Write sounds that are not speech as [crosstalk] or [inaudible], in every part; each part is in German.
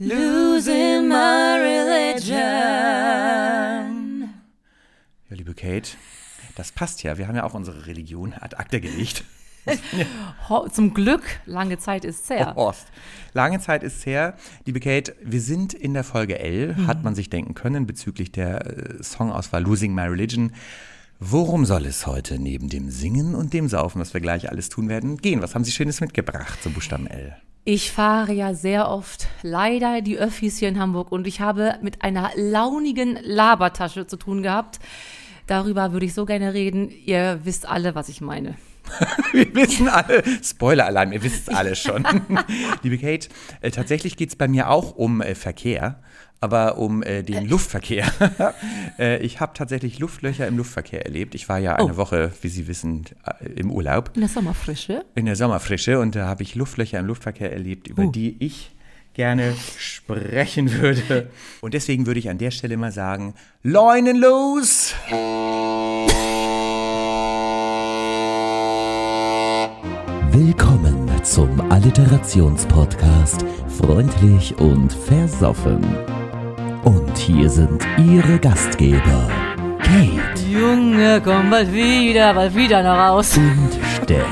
Losing my religion. Ja, liebe Kate, das passt ja. Wir haben ja auch unsere Religion ad acta gelegt. Zum Glück, lange Zeit ist her. Horst. Lange Zeit ist her. Liebe Kate, wir sind in der Folge L, hat man sich denken können, bezüglich der äh, Songauswahl Losing My Religion. Worum soll es heute neben dem Singen und dem Saufen, was wir gleich alles tun werden, gehen? Was haben Sie Schönes mitgebracht zum Buchstaben L? Ich fahre ja sehr oft leider die Öffis hier in Hamburg und ich habe mit einer launigen Labertasche zu tun gehabt. Darüber würde ich so gerne reden. Ihr wisst alle, was ich meine. [laughs] Wir wissen alle, Spoiler-Alarm, ihr wisst es alle schon. [laughs] Liebe Kate, äh, tatsächlich geht es bei mir auch um äh, Verkehr, aber um äh, den Luftverkehr. [laughs] [laughs] äh, ich habe tatsächlich Luftlöcher im Luftverkehr erlebt. Ich war ja eine Oh. Woche, wie Sie wissen, äh, im Urlaub. In der Sommerfrische. in der Sommerfrische und da habe ich Luftlöcher im Luftverkehr erlebt, über Uh. die ich gerne sprechen würde. Und deswegen würde ich an der Stelle mal sagen, Leunen los! Willkommen zum Alliterationspodcast Freundlich und Versoffen. Und hier sind Ihre Gastgeber Kate Junge, komm bald wieder, bald wieder nach Haus. und Steff.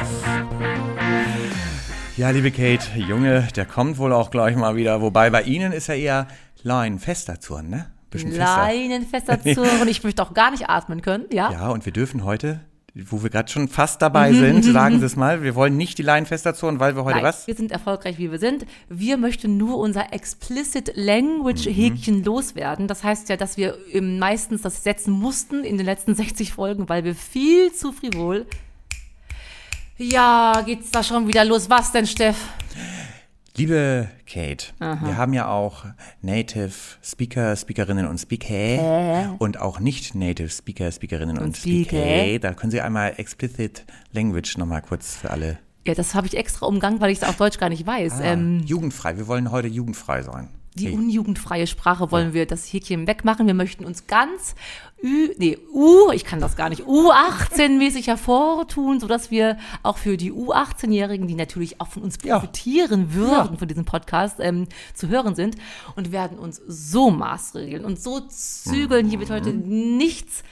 Ja, liebe Kate, Junge, der kommt wohl auch gleich mal wieder. Wobei bei Ihnen ist er eher Lein fester Zorn, ne? Bisschen fester. Leinenfester zu und ich möchte auch gar nicht atmen können, ja? Ja, und wir dürfen heute, wo wir gerade schon fast dabei sind, [laughs] sagen Sie es mal, wir wollen nicht die Leinen fester Zorn, weil wir heute Nein, was? wir sind erfolgreich, wie wir sind. Wir möchten nur unser Explicit Language Häkchen loswerden. Das heißt ja, dass wir ähm, meistens das setzen mussten in den letzten [laughs] 60 Folgen, weil wir viel zu frivol. Ja, geht's da schon wieder los? Was denn, Steff? Liebe Kate, wir haben ja auch Native Speaker, Speakerinnen und Speaker und auch nicht Native Speaker, Speakerinnen und, Und Speaker. Speaker. Da können Sie einmal Explicit Language nochmal kurz für alle. Ja, das habe ich extra umgangen, weil ich es auf Deutsch gar nicht weiß. Ähm, jugendfrei, wir wollen heute jugendfrei sein. Die unjugendfreie Sprache wollen wir das Häkchen wegmachen. Wir möchten uns ganz Ü, nee, U, ich kann das gar nicht, U18-mäßig hervortun, sodass wir auch für die U18-Jährigen, die natürlich auch von uns Ja. profitieren würden Ja. von diesem Podcast, ähm, zu hören sind und werden uns so maßregeln und so zügeln. Hier wird heute Mhm. nichts.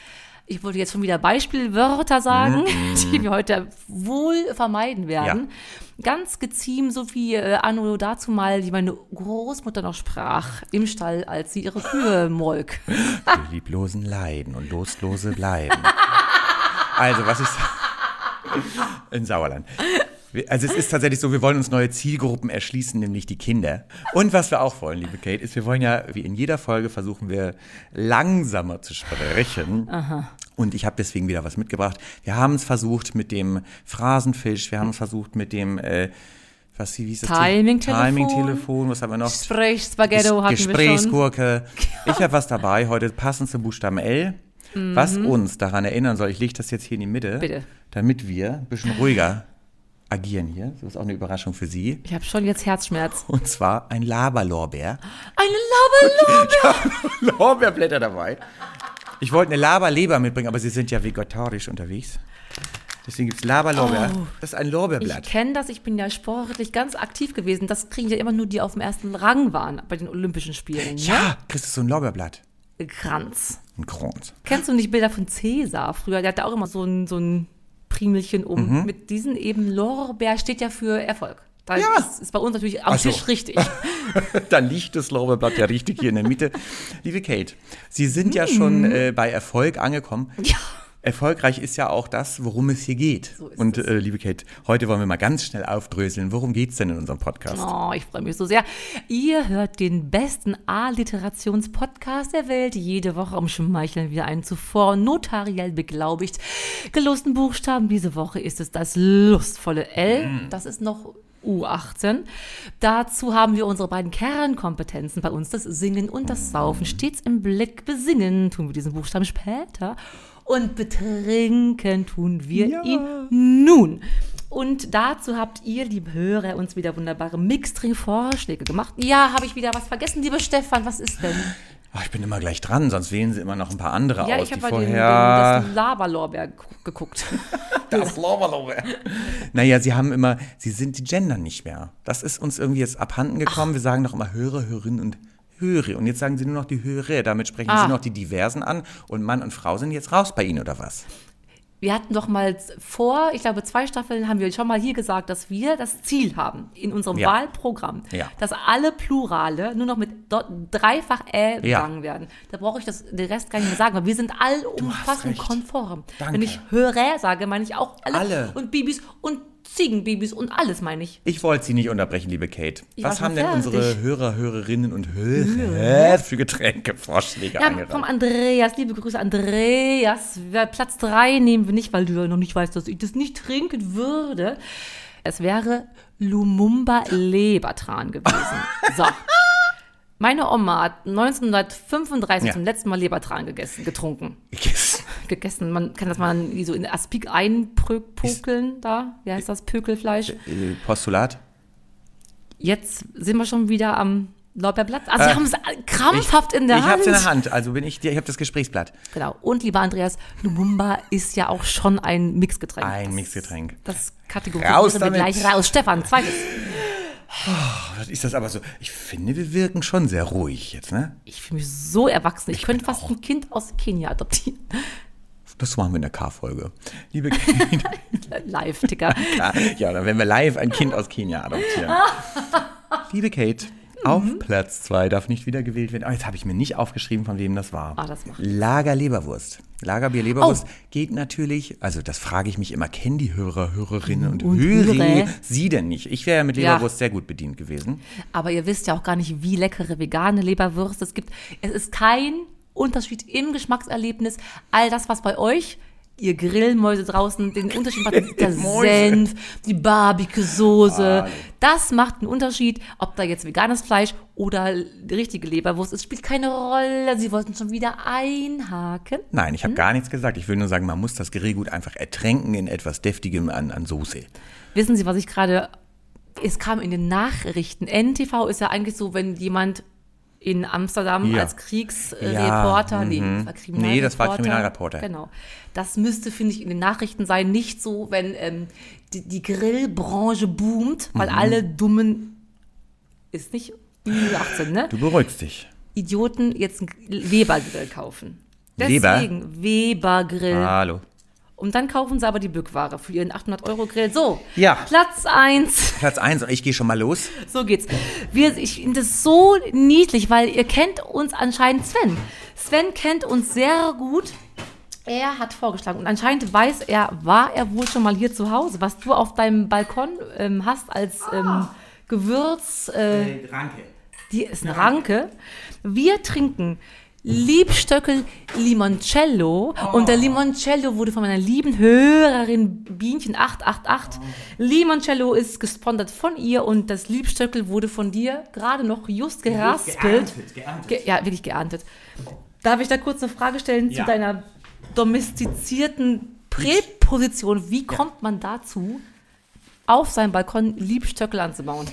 Ich wollte jetzt schon wieder Beispielwörter sagen, Mhm. [laughs] die wir heute wohl vermeiden werden. Ganz geziemt, so wie äh, Anno dazu mal, die meine Großmutter noch sprach im Stall, als sie ihre Kühe [laughs] molk. Die lieblosen leiden und lostlose bleiben. [laughs] also, was ich in Sauerland. Also es ist tatsächlich so, wir wollen uns neue Zielgruppen erschließen, nämlich die Kinder. Und was wir auch wollen, liebe Kate, ist, wir wollen ja, wie in jeder Folge, versuchen wir langsamer zu sprechen. Und ich habe deswegen wieder was mitgebracht. Wir haben es versucht mit dem Phrasenfisch, wir haben es versucht mit dem, äh, was wie hieß das? Timing-Telefon. Timing-Telefon, was haben wir noch? Sprechspaghetto hatten. Gesprächsgurke. [laughs] Ich habe was dabei heute, passend zum Buchstaben L, was uns daran erinnern soll. Ich lege das jetzt hier in die Mitte, Mhm. Bitte. damit wir ein bisschen ruhiger agieren hier. Das ist auch eine Überraschung für Sie. Ich habe schon jetzt Herzschmerz. [laughs] Und zwar ein Laberlorbeer. Eine Laberlorbeer. [laughs] Lorbeerblätter dabei. Ich wollte eine Laberleber mitbringen, aber Sie sind ja vegetarisch unterwegs. Deswegen gibt es Laberlorbeer. Oh. Das ist ein Ich Lorbeerblatt. kenne das, ich bin ja sportlich ganz aktiv gewesen. Das kriegen ja immer nur die auf dem ersten Rang waren bei den Olympischen Spielen. Ja, kriegst du so ein Lorbeerblatt. Ne? Kranz. Ein Kranz. Kennst du nicht Bilder von Cäsar früher? Der hatte auch immer so ein, so ein Primelchen um. Mit diesen eben Lorbeer steht ja für Erfolg. Da Ja. ist, ist bei uns natürlich am so. Tisch richtig. [laughs] Dann liegt das Lorbeerblatt ja richtig hier in der Mitte. Liebe Kate, Sie sind ja schon äh, bei Erfolg angekommen. Mhm. Ja. Erfolgreich ist ja auch das, worum es hier geht. So Und es. äh, liebe Kate, heute wollen wir mal ganz schnell aufdröseln. Worum geht's denn in unserem Podcast? Oh, ich freue mich so sehr. Ihr hört den besten A-Literations-Podcast der Welt. Jede Woche umschmeicheln wir einen zuvor notariell beglaubigt gelosten Buchstaben. Diese Woche ist es das lustvolle L. Das ist noch U18. Dazu haben wir unsere beiden Kernkompetenzen bei uns, das Singen und das Saufen, stets im Blick. Besingen tun wir diesen Buchstaben später und betrinken tun wir Ja. ihn nun. Und dazu habt ihr, liebe Hörer, uns wieder wunderbare Mixtring-Vorschläge gemacht. Ja, habe ich wieder was vergessen, lieber Stefan, was ist denn? Ach, ich bin immer gleich dran, sonst wählen sie immer noch ein paar andere Ja, aus, ich die habe bei den, den, vorher... das Laberlorbeer gu- geguckt. [laughs] Das Lorbeerlorbeer. Naja, sie haben immer, sie sind die Gender nicht mehr. Das ist uns irgendwie jetzt abhanden gekommen. Wir sagen doch immer Hörer, Hörerinnen und Höre. Und jetzt sagen sie nur noch die Höre. Damit sprechen Ah. sie noch die Diversen an. Und Mann und Frau sind jetzt raus bei ihnen, oder was? Wir hatten doch mal vor, ich glaube, zwei Staffeln haben wir schon mal hier gesagt, dass wir das Ziel haben in unserem Ja. Wahlprogramm, Ja. dass alle Plurale nur noch mit dreifach Ä Ja. begangen werden. Da brauche ich das, den Rest gar nicht mehr sagen, weil wir sind allumfassend konform. Danke. Wenn ich Hörer sage, meine ich auch alle. Alle. Und Bibis und Ziegenbibis und alles meine ich. Ich wollte Sie nicht unterbrechen, liebe Kate. Ich Was haben denn unsere Hörer, Hörerinnen und Hörer für Getränkevorschläge Ja, vom eingereicht? Andreas, liebe Grüße, Andreas. Platz 3 nehmen wir nicht, weil du ja noch nicht weißt, dass ich das nicht trinken würde. Es wäre Lumumba Lebertran gewesen. [laughs] So. Meine Oma hat 1935 Ja. zum letzten Mal Lebertran gegessen, getrunken. Yes. Gegessen. Man kann das mal so in Aspik einpökeln da. Wie heißt das? Pökelfleisch. Äh, Postulat? Jetzt sind wir schon wieder am Lorbeerblatt. Also, wir haben es krampfhaft in der Äh, ich Hand. hab's in der Hand, also bin ich, ich habe das Gesprächsblatt. Genau. Und lieber Andreas, Lumumba ist ja auch schon ein Mixgetränk. Ein Das- Mixgetränk. Das kategorisieren Raus wir gleich raus. Stefan, zweites. Was ist das aber so? Ich finde, wir wirken schon sehr ruhig jetzt, ne? Ich fühle mich so erwachsen. Ich, könnte bin fast ein Kind aus Kenia adoptieren. Das machen wir in der K-Folge. Liebe [laughs] Kate, Live, Digga. ja, dann werden wir live ein Kind aus Kenia adoptieren. [laughs] Liebe Kate, auf Mhm. Platz zwei darf nicht wieder gewählt werden. Oh, jetzt habe ich mir nicht aufgeschrieben, von wem das war. Ah, das Lager Leberwurst. Lagerbier Leberwurst Oh. geht natürlich, also das frage ich mich immer, kennen die Hörer, Hörerinnen und, Und Hörer sie denn nicht? Ich wäre ja mit Ja. Leberwurst sehr gut bedient gewesen. Aber ihr wisst ja auch gar nicht, wie leckere vegane Leberwürste es gibt. Es ist kein Unterschied im Geschmackserlebnis. All das, was bei euch, ihr Grillmäuse draußen, den Unterschied macht, [laughs] der. Senf, die Barbecue-Soße. Ah. Das macht einen Unterschied, ob da jetzt veganes Fleisch oder die richtige Leberwurst ist. Spielt keine Rolle. Sie wollten schon wieder einhaken. Nein, ich Hm? habe gar nichts gesagt. Ich will nur sagen, man muss das Grillgut einfach ertränken in etwas Deftigem an, an Soße. Wissen Sie, was ich gerade. Es kam in den Nachrichten. NTV ist ja eigentlich so, wenn jemand in Amsterdam Ja. als Kriegsreporter, Ja, nee, mhm. das war Nee, das war Kriminalreporter. Kriminalreporter. Genau. Das müsste, finde ich, in den Nachrichten sein. Nicht so, wenn ähm, die, die Grillbranche boomt, weil Mhm. alle dummen, ist nicht Ü18, ne? Du beruhigst dich. Idioten jetzt einen Weber-Grill kaufen. Weber? Deswegen Weber-Grill. Hallo. Und dann kaufen sie aber die Bückware für ihren 800-Euro-Grill. So, Ja. Platz 1. Platz eins und ich gehe schon mal los. So geht's. Wir, ich finde das so niedlich, weil ihr kennt uns anscheinend Sven. Sven kennt uns sehr gut. Er hat vorgeschlagen und anscheinend weiß er, war er wohl schon mal hier zu Hause, was du auf deinem Balkon ähm, hast als ähm, Gewürz. Äh, Ranke. die ist eine Ranke. Wir trinken Liebstöckel Limoncello und der Limoncello wurde von meiner lieben Hörerin Bienchen 888. Limoncello ist gesponsert von ihr und das Liebstöckel wurde von dir gerade noch just geraspelt. Geerntet, geerntet. Ge ja, wirklich geerntet. Darf ich da kurz eine Frage stellen Ja. zu deiner domestizierten Präposition? Wie kommt man dazu, auf seinem Balkon Liebstöckel anzubauen?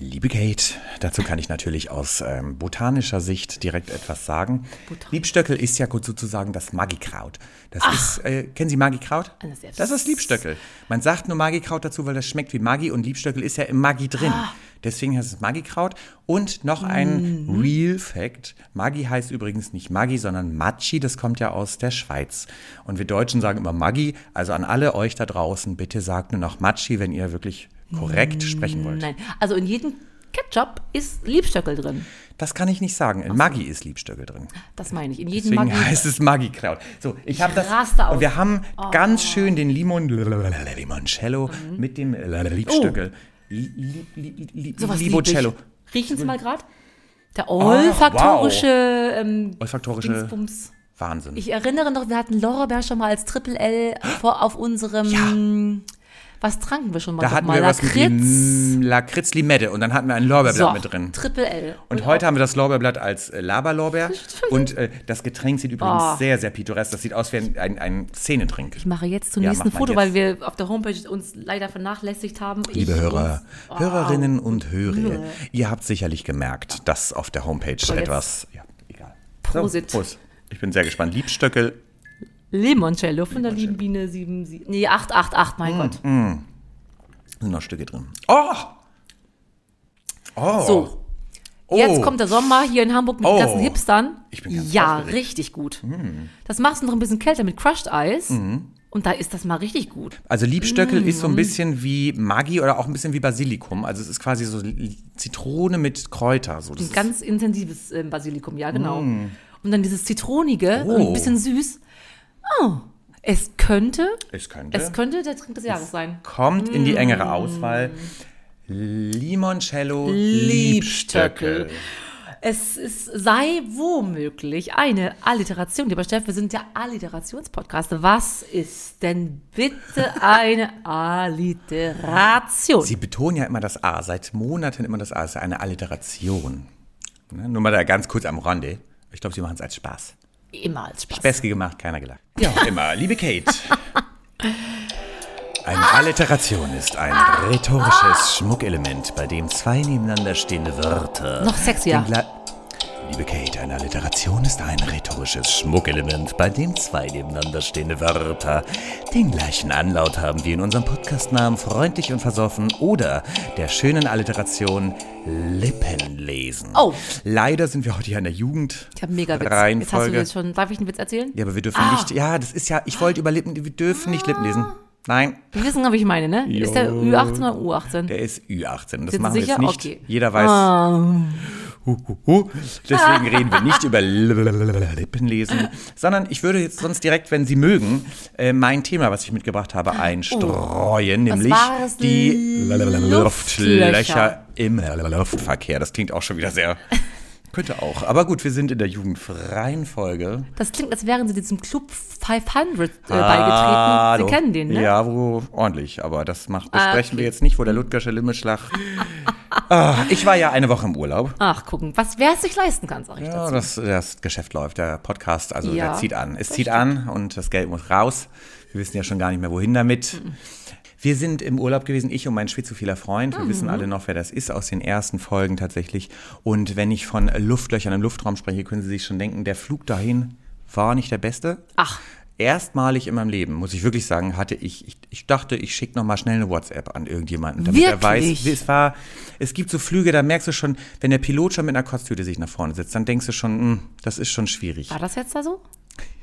Liebe Kate, dazu kann ich natürlich aus ähm, botanischer Sicht direkt etwas sagen. Botan- Liebstöckel ist ja gut sozusagen das Magikraut. Das ist, äh, kennen Sie Magikraut? Das ist- Liebstöckel. Man sagt nur Magikraut dazu, weil das schmeckt wie Magi und Liebstöckel ist ja im Magi drin. Ah. Deswegen heißt es Magikraut. Und noch ein Mhm. Real Fact. Magi heißt übrigens nicht Magi, sondern Machi. Das kommt ja aus der Schweiz. Und wir Deutschen sagen immer Magi. Also an alle euch da draußen, bitte sagt nur noch Machi, wenn ihr wirklich korrekt sprechen wollt. Nein, also in jedem Ketchup ist Liebstöckel drin. Das kann ich nicht sagen. In Maggi ist Liebstöckel drin. Das meine ich. In jedem Deswegen Maggi. heißt es Maggi-Kraut. So, ich habe das. raste aus. Und wir haben ganz schön den Limon, Limoncello Mhm. mit dem Liebstöckel. Li- li- li- li- Oh. Ich. Riechen Sie mal gerade. Der olfaktorische ähm, Olfaktorische Dingsbums. Wahnsinn. Ich erinnere noch, wir hatten Lorbeer schon mal als Triple L vor, auf unserem. Was tranken wir schon mal? da hatten mal? wir was mit Lakritz. Lim- Lakritz Limette und dann hatten wir ein Lorbeerblatt So, mit drin. Triple L. Und heute haben wir das Lorbeerblatt als äh, Laberlorbeer. [laughs] Und äh, das Getränk sieht übrigens Oh. sehr, sehr pittoresk. Das sieht aus wie ein, ein, ein Szenentrink. Ich mache jetzt zum Ja, nächsten Foto, jetzt. weil wir auf der Homepage uns leider vernachlässigt haben. Liebe Ich Hörer, uns- Hörerinnen und Hörer, ihr habt sicherlich gemerkt, dass auf der Homepage etwas. Ja, egal. Prosit. Prost. Ich bin sehr gespannt. Liebstöckel. Limoncello von der lieben Biene 7, 7 nee, 888, mein Gott. Sind noch Stücke drin. Oh! Oh! So, Oh. jetzt kommt der Sommer hier in Hamburg mit den Oh. ganzen Hipstern. Ich bin ganz Ja, aufgeregt. richtig gut. Das machst du noch ein bisschen kälter mit Crushed Eis. Und da ist das mal richtig gut. Also Liebstöckel ist so Mm. ein bisschen wie Maggi oder auch ein bisschen wie Basilikum. Also es ist quasi so Zitrone mit Kräuter. So. Ein ganz intensives ähm, Basilikum, ja, genau. Und dann dieses Zitronige und Mm. Oh. ein bisschen süß. Oh, es könnte, es könnte. es könnte der Trink des Jahres sein. kommt in die Mm. engere Auswahl. Limoncello Liebstöckel. Liebstöckel. Es ist, sei womöglich eine Alliteration. Lieber Steff, wir sind ja Alliterationspodcast. Was ist denn bitte eine Alliteration? Sie betonen ja immer das A, seit Monaten immer das A. Es ist eine Alliteration. Ne? Nur mal da ganz kurz am Rande. Ich glaube, Sie machen es als Spaß. Immer als Spaß. Späßke gemacht, keiner gelacht. Ja, [laughs] immer. Liebe Kate. Eine Alliteration ist ein rhetorisches Schmuckelement, bei dem zwei nebeneinander stehende Wörter. Noch sexier. den Liebe Kate, eine Alliteration ist ein rhetorisches Schmuckelement, bei dem zwei nebeneinander stehende Wörter den gleichen Anlaut haben wie in unserem Podcastnamen Freundlich und Versoffen oder der schönen Alliteration Lippenlesen. Oh. Leider sind wir heute hier in der Jugend. Ich habe mega Witz. Jetzt hast du jetzt schon. Darf ich einen Witz erzählen? Ja, aber wir dürfen Ah. nicht. Ja, das ist ja. Ich wollte über Lippen. Wir dürfen nicht Lippen lesen. Nein, Wir wissen, was ich meine, ne? Ist der Jo. Ü18 oder U18? der ist Ü18. Das Sind machen Sie wir jetzt nicht. Okay. Jeder weiß. Ah. Deswegen reden wir nicht über Lippenlesen, sondern ich würde jetzt sonst direkt, wenn Sie mögen, äh, mein Thema, was ich mitgebracht habe, einstreuen, nämlich war es? die Luftlöcher. Luftlöcher im Luftverkehr. Das klingt auch schon wieder sehr. Könnte auch. Aber gut, wir sind in der jugendfreien Folge. Das klingt, als wären Sie diesem Club 500 äh, Ah, beigetreten. Sie kennen den, ne? Ja, wo ordentlich, aber das macht, Ah, besprechen okay. wir jetzt nicht, wo der Ludgersche Limmeschlag. [laughs] ah, ich war ja eine Woche im Urlaub. Ach, gucken, was wer es sich leisten kann, sag ich Ja, dazu. das, das Geschäft läuft, der Podcast, also Ja, der zieht an. Es zieht an und das Geld muss raus. Wir wissen ja schon gar nicht mehr, wohin damit. Mhm. Wir sind im Urlaub gewesen, ich und mein schwizophiler Freund. Wir Mhm. wissen alle noch, wer das ist, aus den ersten Folgen tatsächlich. Und wenn ich von Luftlöchern im Luftraum spreche, können Sie sich schon denken, der Flug dahin war nicht der beste. Ach. Erstmalig in meinem Leben, muss ich wirklich sagen, hatte ich, ich, ich dachte, ich schicke noch mal schnell eine WhatsApp an irgendjemanden, damit er weiß, Wirklich? wie es war. Es gibt so Flüge, da merkst du schon, wenn der Pilot schon mit einer Kotztüte sich nach vorne sitzt, dann denkst du schon, hm, das ist schon schwierig. War das jetzt da so?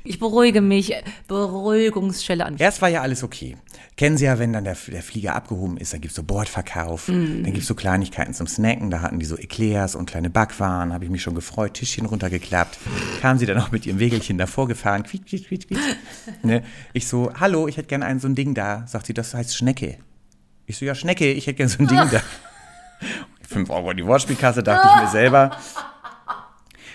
Ich beruhige mich. Beruhigungsschelle an. Erst war ja alles okay. Kennen Sie ja, wenn dann der, der Flieger abgehoben ist, dann gibt's so Bordverkauf, dann gibt's so Kleinigkeiten zum Snacken, da hatten die so Eclairs und kleine Backwaren, habe ich mich schon gefreut, Tischchen runtergeklappt. Kamen sie dann auch mit ihrem Wägelchen davor gefahren, quiet, quiet, quiet, quiet. [laughs] Ne? Ich so, hallo, ich hätte gerne ein so ein Ding da. Sagt sie, das heißt Schnecke. Ich so, ja, Schnecke, ich hätte gerne so ein Ding da. [laughs] Fünf Euro in die Wortspielkasse, dachte ich mir selber.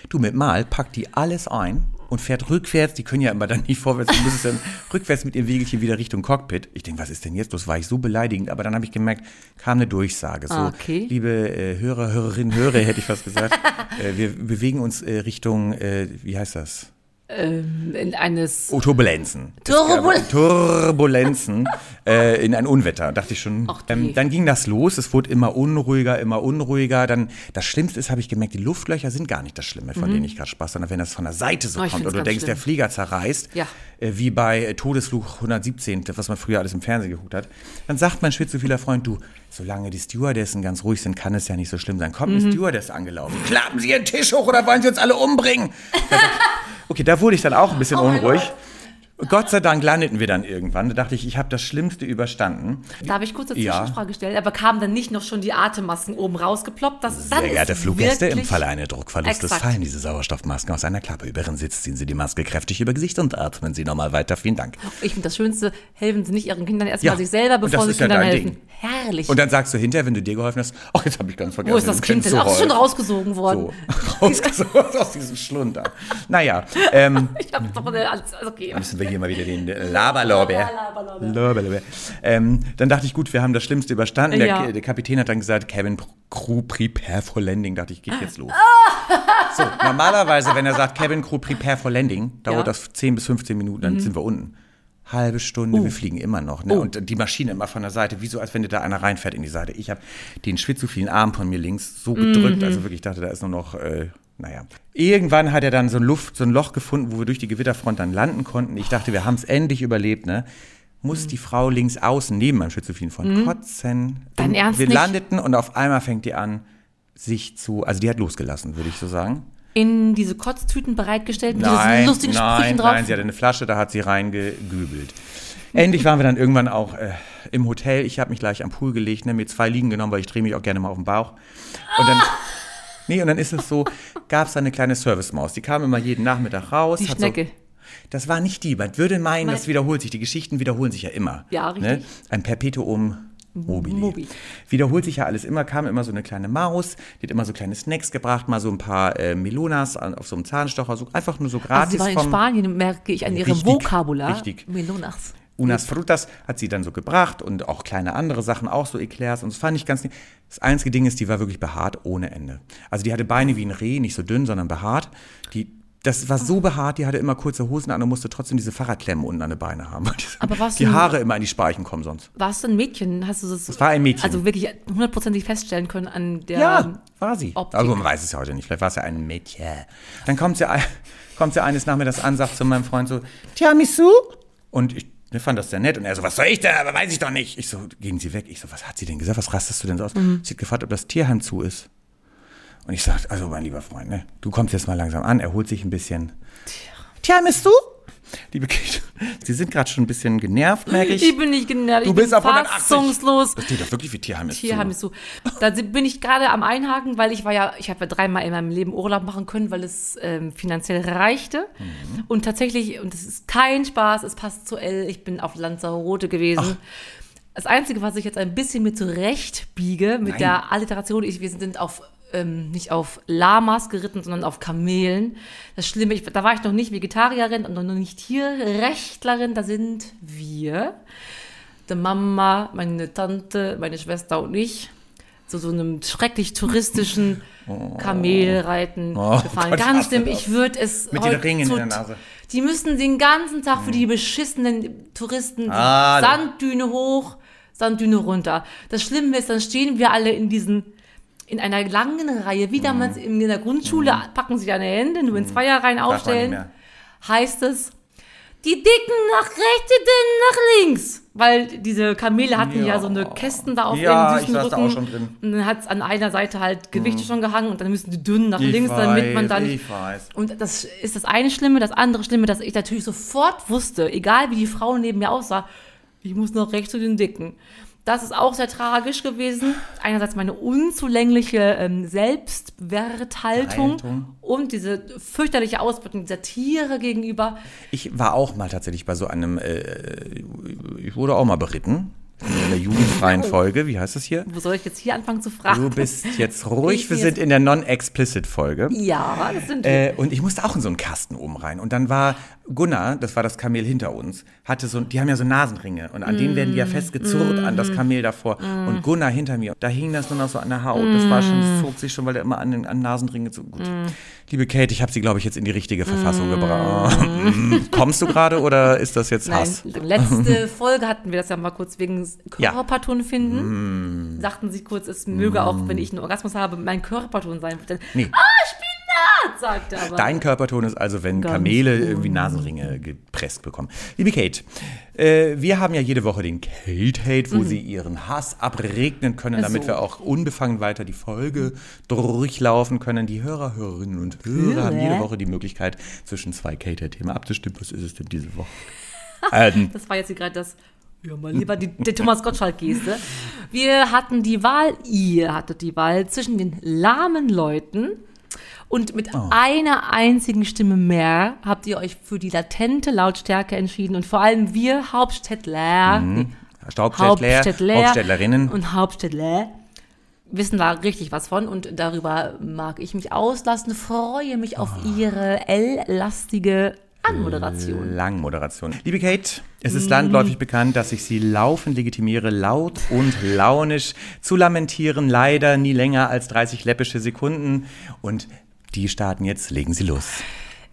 Du, mit Mal packt die alles ein und fährt rückwärts. Die können ja immer dann nicht vorwärts, du müsstest dann rückwärts mit ihrem Wegelchen wieder Richtung Cockpit. Ich denke, was ist denn jetzt los? War ich so beleidigend. Aber dann habe ich gemerkt, kam eine Durchsage. So, Okay. liebe äh, Hörer, Hörerinnen, Hörer, hätte ich fast gesagt. [laughs] äh, wir bewegen uns äh, Richtung, äh, wie heißt das? Ähm, in eines. Oh, Turbulenzen. Turbul- Turbulenzen [laughs] äh, in ein Unwetter. Dachte ich schon. Ach Ähm, dann ging das los. Es wurde immer unruhiger, immer unruhiger. Dann das Schlimmste ist, habe ich gemerkt, die Luftlöcher sind gar nicht das Schlimme, von denen ich gerade Spaß, sondern wenn das von der Seite so Mhm. Oh, kommt und du denkst, der schlimm. Flieger zerreißt, Ja. äh, wie bei Todesflug 117, was man früher alles im Fernsehen geguckt hat, dann sagt mein schwitzophiller Freund, du, solange die Stewardessen ganz ruhig sind, kann es ja nicht so schlimm sein. Kommt Mhm. eine Stewardess angelaufen. Klappen Sie Ihren Tisch hoch oder wollen Sie uns alle umbringen? [laughs] Okay, da wurde ich dann auch ein bisschen Oh unruhig. Gott sei Dank landeten wir dann irgendwann. Da dachte ich, ich habe das Schlimmste überstanden. Darf ich kurz eine Ja. Zwischenfrage stellen? Aber kamen dann nicht noch schon die Atemmasken oben rausgeploppt? Das, Sehr geehrte ist Fluggäste, im Falle eines Druckverlustes Exakt. fallen diese Sauerstoffmasken aus einer Klappe über Ihren Sitz. Ziehen Sie die Maske kräftig über Gesicht und atmen Sie nochmal weiter. Vielen Dank. Ich finde das Schönste, helfen Sie nicht Ihren Kindern erstmal Ja, sich selber, bevor Sie ja Kindern helfen. Ding. Herrlich. Und dann sagst du hinterher, wenn du dir geholfen hast, ach, jetzt habe ich ganz vergessen. Wo ist das Kind denn? Ach, ist schon rausgesogen worden. So, [laughs] rausgesucht aus diesem Schlunder. Naja, ähm, [laughs] Ich habe doch eine, alles, okay. müssen wir hier mal wieder den Laberlorbeer. Laberlorbeer. Ähm, dann dachte ich, gut, wir haben das Schlimmste überstanden. Der, Ja. der Kapitän hat dann gesagt, Cabin Crew prepare for landing. Dachte ich, geht jetzt los. so, normalerweise, wenn er sagt, Cabin Crew prepare for landing, dauert Ja. das 10 bis 15 Minuten, dann sind wir unten. Halbe Stunde, wir fliegen immer noch. Ne? Oh. Und die Maschine immer von der Seite, wie so, als wenn dir da einer reinfährt in die Seite. Ich habe den schwitzophilen Arm von mir links so gedrückt, also wirklich dachte, da ist nur noch äh, Naja. Irgendwann hat er dann so ein Luft, so ein Loch gefunden, wo wir durch die Gewitterfront dann landen konnten. Ich dachte, wir haben es endlich überlebt, ne? Muss die Frau links außen neben meinem Schizophren von kotzen. Dein Und Ernst Wir nicht? landeten und auf einmal fängt die an, sich zu, also die hat losgelassen, würde ich so sagen. In diese Kotztüten bereitgestellt mit Nein, diesen lustigen nein, Sprüchen drauf. nein, sie hatte eine Flasche, da hat sie reingegübelt. Endlich waren wir dann irgendwann auch äh, im Hotel. Ich habe mich gleich am Pool gelegt, ne, mir zwei Liegen genommen, weil ich drehe mich auch gerne mal auf den Bauch. Und dann, nee, und dann ist es so, [laughs] gab es da eine kleine Servicemaus. Die kam immer jeden Nachmittag raus. Die Schnecke. So, das war nicht die. Man würde meinen, Nein. das wiederholt sich. Die Geschichten wiederholen sich ja immer. Ja, richtig. Ein Perpetuum mobile. Mobi. Wiederholt sich ja alles immer, kam immer so eine kleine Maus, die hat immer so kleine Snacks gebracht, mal so ein paar äh, Melonas an, auf so einem Zahnstocher, so, einfach nur so Also gratis sie war in Spanien, merke ich an ihrem Richtig, Vokabular. richtig. Melonas. Unas Frutas hat sie dann so gebracht und auch kleine andere Sachen, auch so Eclairs und das fand ich ganz nett. Das einzige Ding ist, die war wirklich behaart ohne Ende. Also die hatte Beine wie ein Reh, nicht so dünn, sondern behaart. Die, das war so behaart, die hatte immer kurze Hosen an und musste trotzdem diese Fahrradklemmen unten an den Beinen haben. [laughs] Aber was die Haare immer in die Speichen kommen sonst. Warst du ein Mädchen? Hast du das? Das war ein Mädchen. Also wirklich hundertprozentig feststellen können an der. Ja, war sie. Optik. Also man weiß es ja heute nicht. Vielleicht war es ja ein Mädchen. Dann kommt sie, [laughs] kommt sie eines Nachmittags an, sagt zu meinem Freund so, Tiramisu? Und ich ne, fand das sehr nett. Und er so, was soll ich denn? Aber weiß ich doch nicht. Ich so, gehen Sie weg. Ich so, was hat sie denn gesagt? Was rastest du denn so aus? Mhm. Sie hat gefragt, ob das Tierheim zu ist. Und ich sag, also mein lieber Freund, ne, du kommst jetzt mal langsam an. Er holt sich ein bisschen Tiramisu? Liebe Kate, Sie sind gerade schon ein bisschen genervt, merke ich. Ich bin nicht genervt. Du ich bist bin auf 180. fassungslos. Das steht doch wirklich wie Tierheim ist zu. so. Da bin ich gerade am Einhaken, weil ich war ja, ich habe ja dreimal in meinem Leben Urlaub machen können, weil es ähm, finanziell reichte. Mhm. Und tatsächlich, und es ist kein Spaß, es passt zu L, ich bin auf Lanzarote gewesen. Das Einzige, was ich jetzt ein bisschen mir zurechtbiege mit Nein. der Alliteration, ich, wir sind auf ähm, nicht auf Lamas geritten, sondern auf Kamelen. Das Schlimme, ich, da war ich noch nicht Vegetarierin und noch nicht Tierrechtlerin, da sind wir die Mama, meine Tante, meine Schwester und ich zu so einem schrecklich touristischen Kamelreiten Oh gefahren. Gott, Ganz schlimm, ich würde es Mit den Ringen in der Nase. Die müssen den ganzen Tag für die beschissenen Touristen Ah, Sanddüne hoch, Sanddüne runter. Das Schlimme ist, dann stehen wir alle in diesen in einer langen Reihe, wie damals in der Grundschule, packen sich eine Hände, nur in Zweierreihen nicht aufstellen heißt es, die Dicken nach rechts, die Dünnen nach links. Weil diese Kamele hatten ja, Ja. so eine Kästen da auf Ja, ihren ich süßen da Rücken. auch schon drin. Und dann hat es an einer Seite halt Gewichte schon gehangen und dann müssen die Dünnen nach Ich links, damit man weiß, dann. ich weiß. Und das ist das eine Schlimme. Das andere Schlimme, dass ich natürlich sofort wusste, egal wie die Frau neben mir aussah, ich muss nach rechts zu den Dicken. Das ist auch sehr tragisch gewesen. Einerseits meine unzulängliche ähm, Selbstwerthaltung Haltung. und diese fürchterliche Ausbeutung dieser Tiere gegenüber. Ich war auch mal tatsächlich bei so einem, äh, ich wurde auch mal beritten. In der jugendfreien Folge. Wie heißt das hier? Wo soll ich jetzt hier anfangen zu fragen? Du bist jetzt ruhig. Wir sind in der Non-Explicit-Folge. ja, das sind die. Äh, und ich musste auch in so einen Kasten oben rein. Und dann war Gunnar, das war das Kamel hinter uns, hatte so, die haben ja so Nasenringe. Und an denen werden die ja festgezurrt an das Kamel davor. Und Gunnar hinter mir, da hing das nur noch so an der Haut. Das war schon, das zog sich schon, weil er immer an den an Nasenringe so gut. Liebe Kate, ich habe sie, glaube ich, jetzt in die richtige Verfassung gebracht. Kommst du gerade oder ist das jetzt Nein, Hass? letzte [laughs] Folge hatten wir das ja mal kurz wegen Ja. Körperton finden. Sagten sie kurz, es möge auch, wenn ich einen Orgasmus habe, mein Körperton sein. Dann, Nee. Ah, [laughs] Sagt er aber. Dein Körperton ist also, wenn Ganz Kamele irgendwie Nasenringe gepresst bekommen. Liebe Kate, äh, wir haben ja jede Woche den Kate-Hate, wo sie ihren Hass abregnen können, damit So. wir auch unbefangen weiter die Folge durchlaufen können. Die Hörer, Hörerinnen und Hörer haben jede Woche die Möglichkeit, zwischen zwei Kate-Themen abzustimmen. Was ist es denn diese Woche? ähm, [laughs] Das war jetzt gerade das, ja mal lieber die, die Thomas Gottschalk-Geste. Wir hatten die Wahl, ihr hattet die Wahl zwischen den lahmen Leuten und mit Oh. einer einzigen Stimme mehr habt ihr euch für die latente Lautstärke entschieden und vor allem wir Hauptstädtler, nee, Hauptstädtler, Hauptstädtler Hauptstädtlerinnen. und Hauptstädtler wissen da richtig was von und darüber mag ich mich auslassen, freue mich auf Ah. ihre L-lastige Anmoderation. Langmoderation. Liebe Kate, es Mhm. ist landläufig bekannt, dass ich Sie laufend legitimiere, laut und launisch zu lamentieren, leider nie länger als 30 läppische Sekunden. Und die starten jetzt, legen Sie los.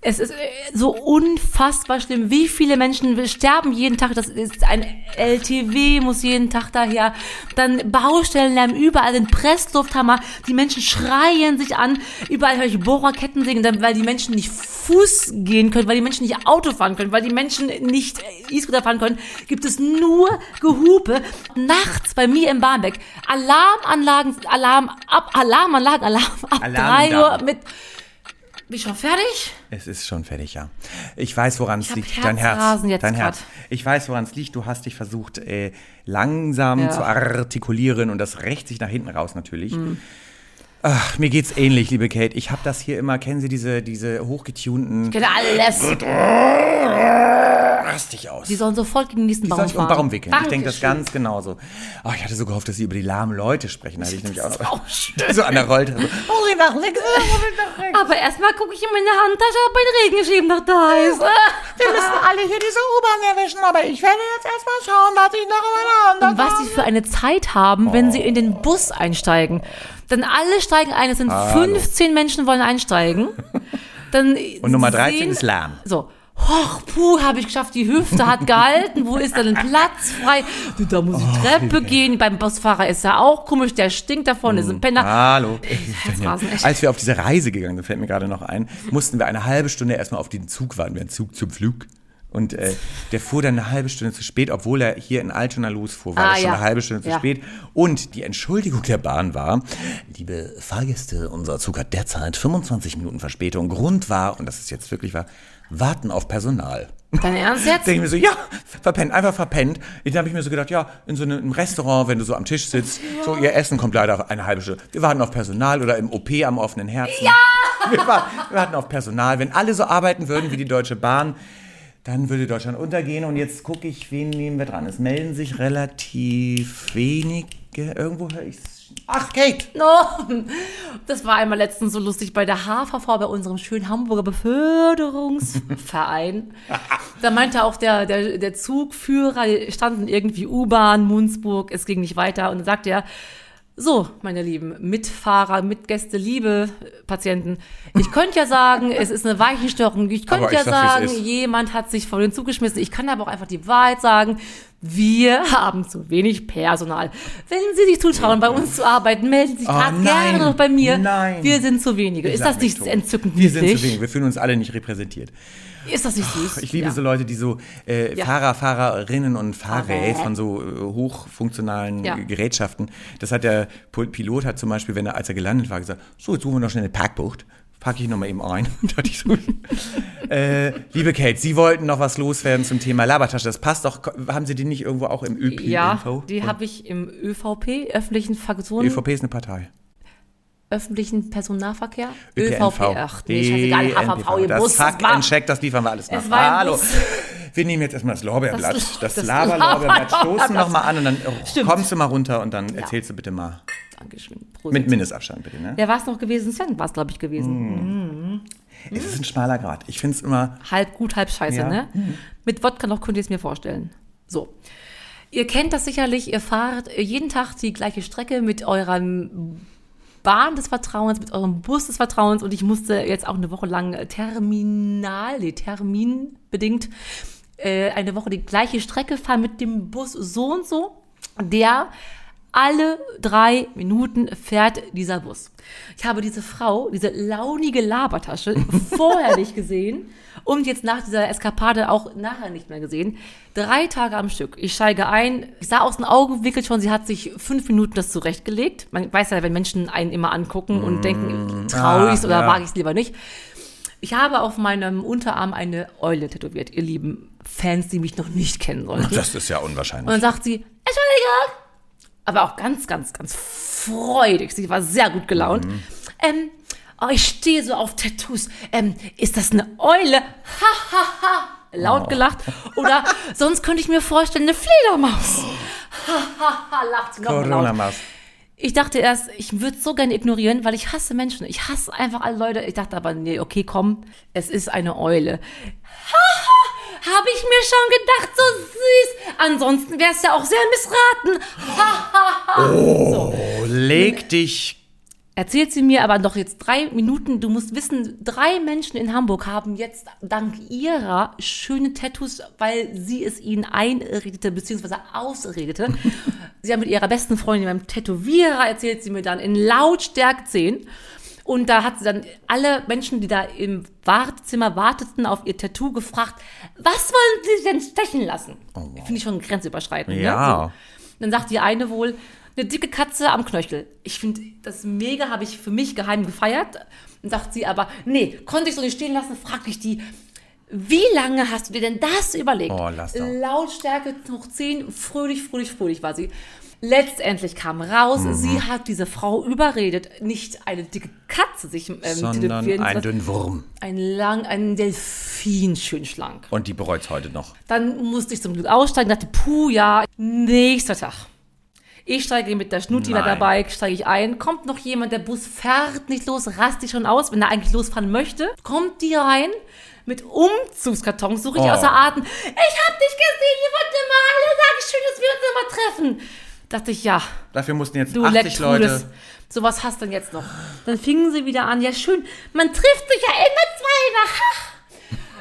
Es ist äh, so unfassbar schlimm. Wie viele Menschen sterben jeden Tag? Das ist ein LTW, muss jeden Tag daher. Dann Baustellenlärm, überall sind Presslufthammer. Die Menschen schreien sich an. Überall höre ich Bohrerkettensägen, dann- weil die Menschen nicht Fuß gehen können, weil die Menschen nicht Auto fahren können, weil die Menschen nicht äh, E-Scooter fahren können. Gibt es nur Gehupe. Nachts bei mir im Barmbek. Alarmanlagen, Alarm, ab, Alarmanlagen, Alarm ab Alarm drei. Uhr mit. Bin ich schon fertig? Es ist schon fertig, ja. Ich weiß, woran es liegt. Dein Herz. Dein Herz. grad. Ich weiß, woran es liegt. Du hast dich versucht, äh, langsam Ja. zu artikulieren und das rächt sich nach hinten raus natürlich. Mhm. Ach, mir geht's ähnlich, liebe Kate. Ich habe das hier immer, kennen Sie diese, diese hochgetunten. Ich kenne alles. [laughs] Rastig aus. Die sollen sofort gegen den nächsten Die Baum um fahren. Baum wickeln. Ich denke das Dankeschön. ganz genauso. Ach, ich hatte so gehofft, dass Sie über die lahmen Leute sprechen. Da hatte ich nämlich auch auch. [laughs] So an der Rolltreppe. Oh, ich nach links, oh, nach rechts. Aber erstmal gucke ich in meine Handtasche, ob mein Regenschirm noch da ist. Wir müssen alle hier diese U-Bahn erwischen, aber ich werde jetzt erstmal schauen, was ich noch in meiner Hand Und was sie für eine Zeit haben, wenn sie in den Bus einsteigen. Dann alle steigen ein, es sind 15 Menschen wollen einsteigen. Dann Und Nummer 13 sehen- ist lahm. So. Hoch, puh, habe ich geschafft, die Hüfte hat gehalten, wo ist denn ein Platz frei? Du, Da muss ich Treppe gehen, beim Busfahrer ist er auch komisch, der stinkt davon, ist ein Penner. Hallo. Echt. Als wir auf diese Reise gegangen sind, fällt mir gerade noch ein, mussten wir eine halbe Stunde erstmal auf den Zug warten. Wir hatten Zug zum Flug. Und äh, der fuhr dann eine halbe Stunde zu spät, obwohl er hier in Altona losfuhr, war Ah, das schon ja. eine halbe Stunde zu Ja. spät. Und die Entschuldigung der Bahn war, liebe Fahrgäste, unser Zug hat derzeit 25 Minuten Verspätung. Grund war, und das ist jetzt wirklich wahr, warten auf Personal. Dein Ernst jetzt? denke ich mir so, ja, verpennt, einfach verpennt. Dann habe ich mir so gedacht, ja, in so einem Restaurant, wenn du so am Tisch sitzt, so ihr Essen kommt leider eine halbe Stunde. Wir warten auf Personal oder im OP am offenen Herzen. Ja! Wir, war, wir warten auf Personal. Wenn alle so arbeiten würden wie die Deutsche Bahn, dann würde Deutschland untergehen. Und jetzt gucke ich, wen nehmen wir dran. Es melden sich relativ wenige. Irgendwo höre ich Ach, Kate! [laughs] No. Das war einmal letztens so lustig bei der HVV, bei unserem schönen Hamburger Beförderungsverein. [laughs] da meinte auch der, der, der Zugführer, standen irgendwie U-Bahn, Munzburg, es ging nicht weiter. Und dann sagte er, so, meine lieben Mitfahrer, Mitgäste, liebe Patienten, ich könnte ja sagen, [laughs] es ist eine Weichenstörung. Ich könnte ja sag, sagen, jemand hat sich vor den Zug geschmissen. Ich kann aber auch einfach die Wahrheit sagen. Wir haben zu wenig Personal. Wenn Sie sich zutrauen, bei uns zu arbeiten, melden Sie sich Oh, gerne noch bei mir. Nein. Wir sind zu wenige. Ich Ist das nicht entzückend Wir sind zu wenig. Wir fühlen uns alle nicht repräsentiert. Ist das nicht süß? Ich liebe ja. so Leute, die so äh, Ja. Fahrer, Fahrerinnen und Fahrer von so äh, hochfunktionalen Ja. Gerätschaften. Das hat der Pilot hat zum Beispiel, wenn er, als er gelandet war, gesagt, so, jetzt suchen wir noch schnell eine Parkbucht. Packe ich noch mal eben ein. [laughs] So, äh, liebe Kate, Sie wollten noch was loswerden zum Thema Labertasche. Das passt doch. Haben Sie die nicht irgendwo auch im ÖP? Ja, die habe ich im ÖVP, öffentlichen Personen, ÖVP ist eine Partei. Öffentlichen Personennahverkehr. ÖPNV. Ach nee, scheißegal, HVV, ihr das Bus, Fuck and Check, das liefern wir alles nach. Hallo. Bus. Wir nehmen jetzt erstmal das Lorbeerblatt. Das, Das- das Laberlorbeerblatt stoßen nochmal an und dann Stimmt. kommst du mal runter und dann erzählst du bitte mal. Dankeschön. Prosit. Mit Mindestabstand bitte, ne? Wer war es noch gewesen? Sven war es, glaube ich, gewesen. Es ist ein schmaler Grad. Ich finde es immer. halb gut, halb scheiße, Ja. ne? Mit Wodka noch könnt ihr es mir vorstellen. So. Ihr kennt das sicherlich, ihr fahrt jeden Tag die gleiche Strecke mit eurem Bahn des Vertrauens, mit eurem Bus des Vertrauens. Und ich musste jetzt auch eine Woche lang terminal, nee, terminbedingt äh, eine Woche die gleiche Strecke fahren mit dem Bus so und so, der alle drei Minuten fährt dieser Bus. Ich habe diese Frau, diese launige Labertasche, [laughs] vorher nicht gesehen und jetzt nach dieser Eskapade auch nachher nicht mehr gesehen. Drei Tage am Stück. Ich steige ein, ich sah aus den Augenwinkeln schon, sie hat sich fünf Minuten das zurechtgelegt. Man weiß ja, wenn Menschen einen immer angucken und denken, traue ich ah, oder ja. wage ich es lieber nicht. Ich habe auf meinem Unterarm eine Eule tätowiert, ihr lieben Fans, die mich noch nicht kennen sollten. Das ist ja Und unwahrscheinlich. dann sagt sie, Entschuldigung. Aber auch ganz, ganz, ganz freudig. Sie war sehr gut gelaunt. Mhm. Ähm, oh, ich stehe so auf Tattoos. Ähm, ist das eine Eule? Ha, ha, ha. Laut Oh. gelacht. Oder [laughs] sonst könnte ich mir vorstellen, eine Fledermaus. Ha, ha, ha, lacht sie nochmal laut. Ich dachte erst, ich würde es so gerne ignorieren, weil ich hasse Menschen. Ich hasse einfach alle Leute. Ich dachte aber, nee, okay, komm, es ist eine Eule. Haha, habe ich mir schon gedacht, so süß. Ansonsten wäre es ja auch sehr missraten. Oh, leg dich erzählt sie mir aber doch jetzt drei Minuten. Du musst wissen, drei Menschen in Hamburg haben jetzt dank ihrer schönen Tattoos, weil sie es ihnen einredete bzw. ausredete. [laughs] sie haben mit ihrer besten Freundin beim Tätowierer, erzählt sie mir dann in Lautstärke 10. Und da hat sie dann alle Menschen, die da im Wartezimmer warteten, auf ihr Tattoo gefragt, was wollen sie denn stechen lassen? Finde ich schon grenzüberschreitend. Ne? Ja. So. Dann sagt die eine wohl, eine dicke Katze am Knöchel. Ich finde das mega, habe ich für mich geheim gefeiert. Dann sagt sie aber, nee, konnte ich so nicht stehen lassen, frag ich die, wie lange hast du dir denn das überlegt? Oh, lass doch. Lautstärke hoch 10, fröhlich, fröhlich, fröhlich war sie. Letztendlich kam raus, Mhm. sie hat diese Frau überredet, nicht eine dicke Katze sich ähm, Sondern tätowieren zu ein lassen. dünnen Wurm. ein lang, ein Delfin schön schlank. Und die bereut es heute noch. Dann musste ich zum Glück aussteigen, dachte, puh, ja, nächster Tag. Ich steige mit der Schnutti da Nein. dabei, steige ich ein, kommt noch jemand, der Bus fährt nicht los, rast dich schon aus, wenn er eigentlich losfahren möchte. Kommt die rein mit Umzugskartons, so richtig Oh. außer Atem. Ich hab dich gesehen, ihr wollt immer alle sagen, schön, dass wir uns immer treffen. Dachte ich, ja, Dafür mussten jetzt du 80 Lecktrudels. Leute. So was hast du denn jetzt noch? Dann fingen sie wieder an, ja schön, man trifft sich ja immer zweimal.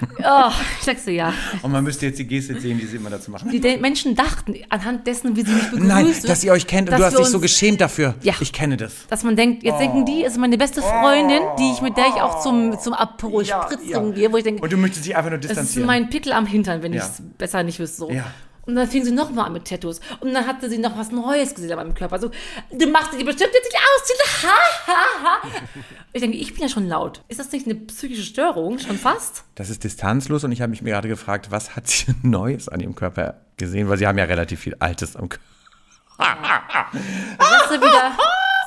[laughs] oh, ich dir ja. Und man müsste jetzt die Geste sehen, die sie immer dazu machen. Die Menschen dachten anhand dessen, wie sie mich begrüßt, Nein, dass ihr euch kennt und du hast dich so geschämt dafür. Ja. Ich kenne das. Dass man denkt, jetzt denken die, ist meine beste Freundin, die ich mit der ich auch zum, zum Aperol Ja, Spritzung ja. gehe, wo ich denke, Und du möchtest dich einfach nur das ist distanzieren. mein Pickel am Hintern, wenn Ja. ich es besser nicht wüsste. So. Ja. Und dann fing sie nochmal an mit Tattoos. Und dann hatte sie noch was Neues gesehen an meinem Körper. So, du machst dir bestimmt jetzt nicht ausziehen. Ha, ha, ha. [laughs] Ich denke, ich bin ja schon laut. Ist das nicht eine psychische Störung? Schon fast? Das ist distanzlos und ich habe mich mir gerade gefragt, was hat sie [laughs] Neues an ihrem Körper gesehen? Weil sie haben ja relativ viel Altes am Körper. [laughs] Jetzt ist wieder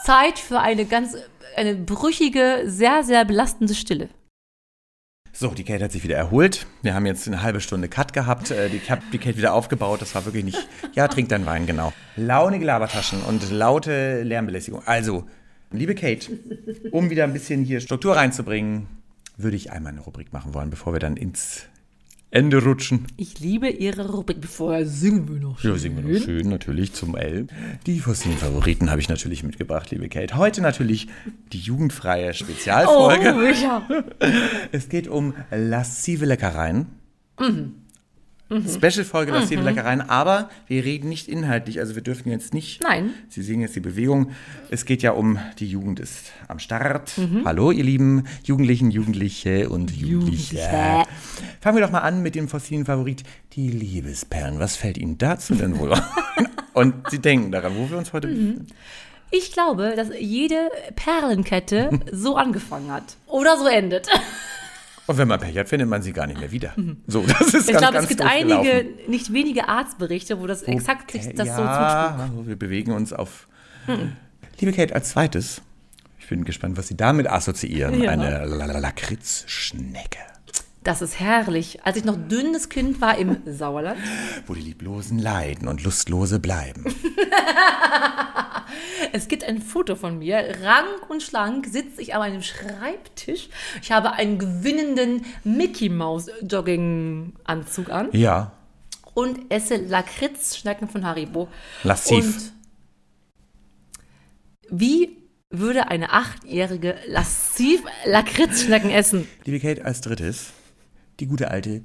Zeit für eine ganz, eine brüchige, sehr, sehr belastende Stille. So, die Kate hat sich wieder erholt. Wir haben jetzt eine halbe Stunde Cut gehabt. Äh, ich habe die Kate wieder aufgebaut. Das war wirklich nicht. Ja, trink deinen Wein, genau. Launige Labertaschen und laute Lärmbelästigung. Also, liebe Kate, um wieder ein bisschen hier Struktur reinzubringen, würde ich einmal eine Rubrik machen wollen, bevor wir dann ins Ende rutschen. Ich liebe ihre Rubrik. Vorher singen wir noch. Ja, singen wir noch schön, natürlich zum L. Die fossilen Favoriten habe ich natürlich mitgebracht, liebe Kate. Heute natürlich die jugendfreie Oh, Spezialfolge. [laughs] ja. Es geht um lassive Leckereien. Mhm. Special-Folge lassive Leckereien, aber wir reden nicht inhaltlich, also wir dürfen jetzt nicht. Nein. Sie sehen jetzt die Bewegung. Es geht ja um, die Jugend ist am Start. Mhm. Hallo, ihr lieben Jugendlichen, Jugendliche und Jugendliche. Jugendliche. Fangen wir doch mal an mit dem fossilen Favorit, die Liebesperlen. Was fällt Ihnen dazu denn wohl? [laughs] Und Sie denken daran, wo wir uns heute befinden. Ich glaube, dass jede Perlenkette so angefangen hat. Oder so endet. Und wenn man Pech hat, findet man sie gar nicht mehr wieder. So, das ist Mhm. Ich glaube, es gibt einige, gelaufen. nicht wenige Arztberichte, wo das exakt sich das so zutrug. ja, wir bewegen uns auf. Hm. Liebe Kate, als zweites, ich bin gespannt, was Sie damit assoziieren. Ja. Eine La- Lakritzschnecke, Das ist herrlich. Als ich noch dünnes Kind war im [laughs] Sauerland, wo die Lieblosen leiden und Lustlose bleiben. [laughs] es gibt ein Foto von mir, rank und schlank, sitze ich an einem Schreibtisch. Ich habe einen gewinnenden Mickey Mouse Jogginganzug an Ja, und esse Lakritzschnecken von Haribo. Lassiv. Und wie würde eine Achtjährige lassiv Lakritzschnecken essen? liebe Kate, als drittes, die gute alte.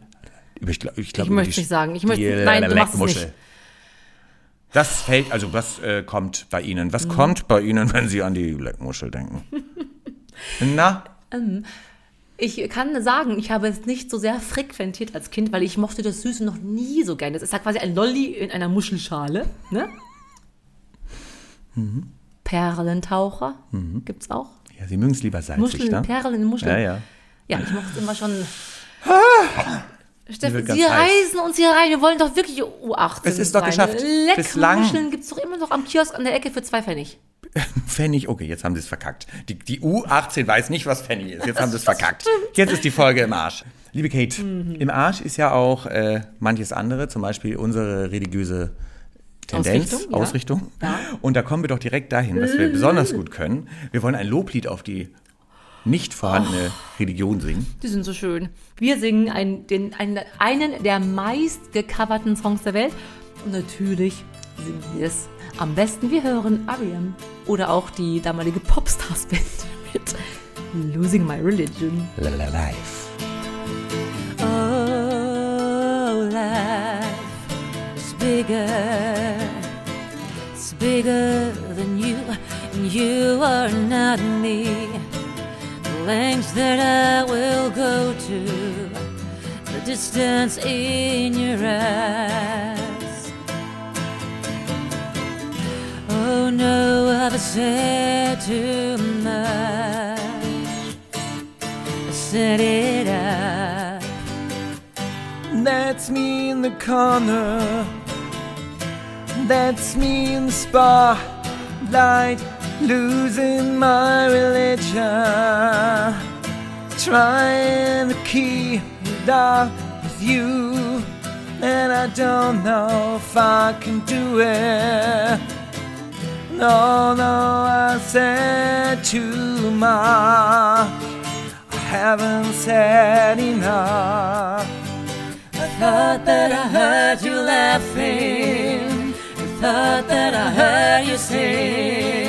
Ich, glaub, ich, glaub, Ich möchte die- nicht sagen. Ich möchte- nein, du machst es nicht. Das fällt, also was äh, kommt bei Ihnen? Mhm. Was kommt bei Ihnen, wenn Sie an die Leckmuschel denken? [laughs] Na, Ich kann sagen, ich habe es nicht so sehr frequentiert als Kind, weil ich mochte das Süße noch nie so gerne. Das ist ja quasi ein Lolli in einer Muschelschale. Ne? Mhm. Perlentaucher gibt's auch. ja, Sie mögen es lieber salzig, Muscheln, ne? Perlen in Muscheln. Ja, ja. Ja, ich mochte immer schon. [laughs] Steffen, Sie heiß. reisen uns hier rein. Wir wollen doch wirklich U18 Es ist doch sein. geschafft. Leckere Bislang- Muscheln gibt's doch immer noch am Kiosk an der Ecke für zwei Pfennig. [laughs] Pfennig, okay, jetzt haben sie es verkackt. Die, die U18 weiß nicht, was Pfennig ist. Jetzt haben sie es [laughs] verkackt. Jetzt ist die Folge im Arsch. Liebe Kate, Mhm. im Arsch ist ja auch äh, manches andere, zum Beispiel unsere religiöse Tendenz, Ausrichtung. Ausrichtung. Ja. Und da kommen wir doch direkt dahin, was wir besonders [laughs] gut können. Wir wollen ein Loblied auf die nicht vorhandene Oh. Religion singen. Die sind so schön. Wir singen ein, den, einen, einen der meist gecoverten Songs der Welt. Und natürlich singen wir es Am besten wir hören R.E.M. oder auch die damalige Popstars-Band [laughs] mit Losing My Religion. Life. Oh, life is bigger. It's bigger than you, and you are not me. Lengths that I will go to, the distance in your eyes. Oh no, I've said too much. I set it up. That's me in the corner. That's me in the spotlight, losing my religion. Trying to keep it up with you, and I don't know if I can do it. No, no, I said too much. I haven't said enough. I thought that I heard you laughing. I thought that I heard you sing.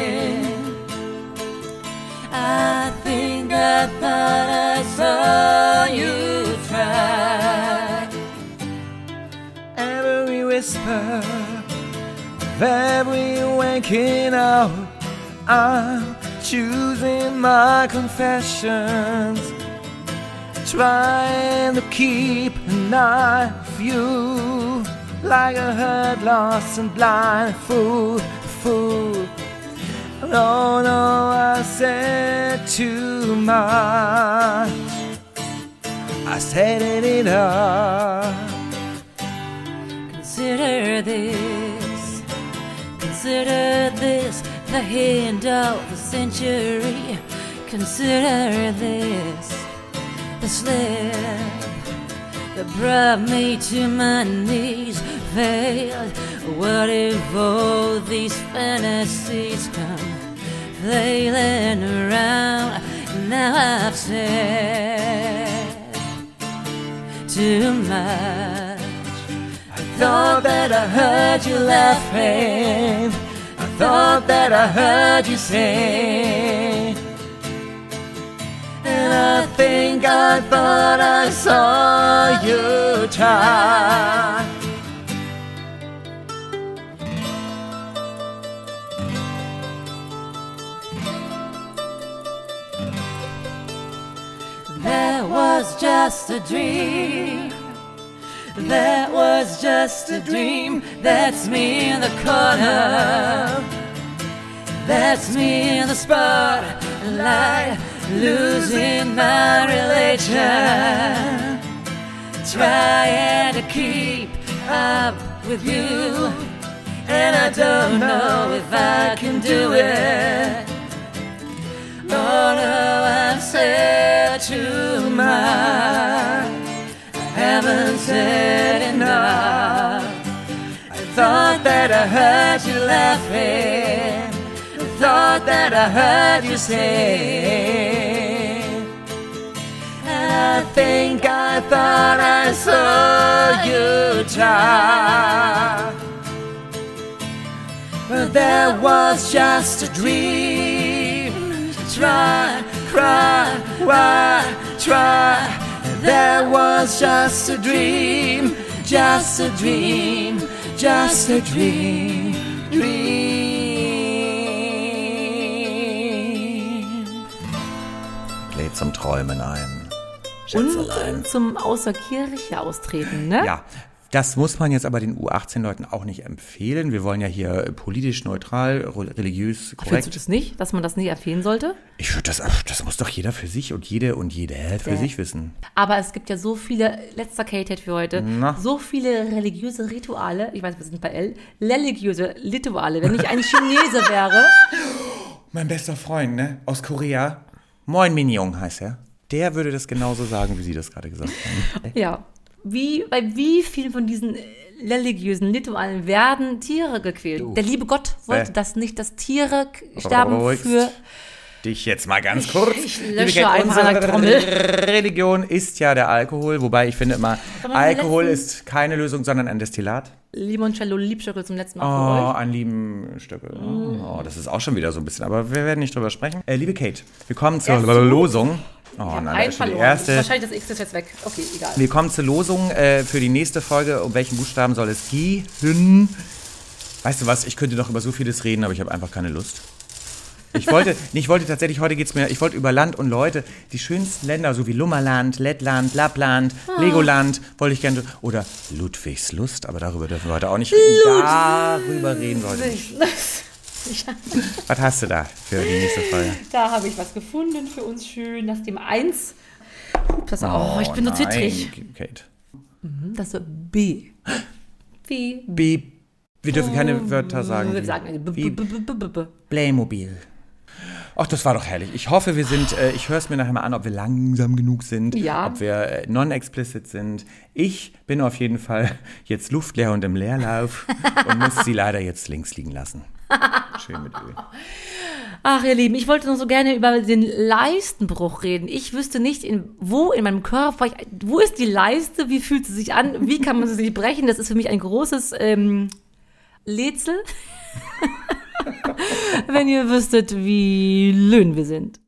I think I thought I saw you try. Every whisper of every waking hour, I'm choosing my confessions trying to keep an eye of you like a herd lost and blind fool, fool. No, no, I said too much. I said it enough. Consider this, consider this the end of the century. Consider this the slip that brought me to my knees failed. What if all these fantasies come flailing around? Now I've said too much. I thought that I heard you laughing. I thought that I heard you sing. And I think I thought I saw you try. That was just a dream. That was just a dream. That's me in the corner. That's me in the spotlight, losing my religion. Trying to keep up with you. And I don't know if I can do it. Oh no, I've said too much. I Haven't said enough. I thought that I heard you laughing. I thought that I heard you say. I think I thought I saw you try. But that was just a dream. Try, cry, why, try. That was just a dream, just a dream, just a dream, dream. Lädt zum Träumen ein. Und Schätzelein. äh, zum Außer Kirche austreten, ne? Ja, das muss man jetzt aber den U18-Leuten auch nicht empfehlen. Wir wollen ja hier politisch neutral, re- religiös Findest du korrekt. das nicht, dass man das nicht empfehlen sollte? Ich würde das, das muss doch jeder für sich und jede und jede für Ja. sich wissen. Aber es gibt ja so viele, letzter K-Tat für heute, Na. so viele religiöse Rituale, ich weiß, wir sind bei L, religiöse Rituale. Wenn ich ein Chinese [laughs] wäre, Mein bester Freund, ne, aus Korea, Moin Minjong heißt er. Der würde das genauso sagen, wie Sie das gerade gesagt haben. ja, wie, bei wie vielen von diesen religiösen Ritualen werden Tiere gequält? Der liebe Gott wollte Äh. das nicht, dass Tiere sterben Ruhigst. für dich jetzt mal ganz kurz. Ich Liebe lösche einfach unsere Trommel. Religion ist ja der Alkohol, wobei ich finde immer, Alkohol ist keine Lösung, sondern ein Destillat. Limoncello Liebstöckel zum letzten Mal Oh, für euch. ein lieben Stöckel. Mm. Oh, das ist auch schon wieder so ein bisschen, aber wir werden nicht drüber sprechen. Äh, liebe Kate, wir kommen zur Erste. Losung. Oh nein, die verloren. erste. Wahrscheinlich das X ist jetzt weg. Okay, egal. Wir kommen zur Losung äh, für die nächste Folge. Um welchen Buchstaben soll es gehen? Weißt du was, ich könnte noch über so vieles reden, aber ich habe einfach keine Lust. Ich wollte, [laughs] ich wollte tatsächlich, heute geht es mir, ich wollte über Land und Leute, die schönsten Länder, so wie Lummerland, Lettland, Lappland, Ah. Legoland, wollte ich gerne, oder Ludwigslust, aber darüber dürfen wir heute auch nicht reden. Darüber reden wir heute nicht. Was hast du da für die nächste Folge? Da habe ich was gefunden für uns schön. Das Thema 1. Das, oh, ich bin so nein, zittrig. Kate. Das ist B. Wie? B. Wir dürfen keine Wörter sagen. Wir sagen B. B- B- B- B- B. Playmobil. Ach, das war doch herrlich. Ich hoffe, wir sind, äh, ich höre es mir nachher mal an, ob wir langsam genug sind, Ja. ob wir äh, non-explicit sind. Ich bin auf jeden Fall jetzt luftleer und im Leerlauf [laughs] und muss sie leider jetzt links liegen lassen. Schön mit Öl. Ach, ihr Lieben, ich wollte noch so gerne über den Leistenbruch reden. Ich wüsste nicht, in, wo in meinem Körper, wo ist die Leiste, wie fühlt sie sich an, wie kann man sie sich brechen. Das ist für mich ein großes ähm, Rätsel. [laughs] Wenn ihr wüsstet, wie löhn wir sind.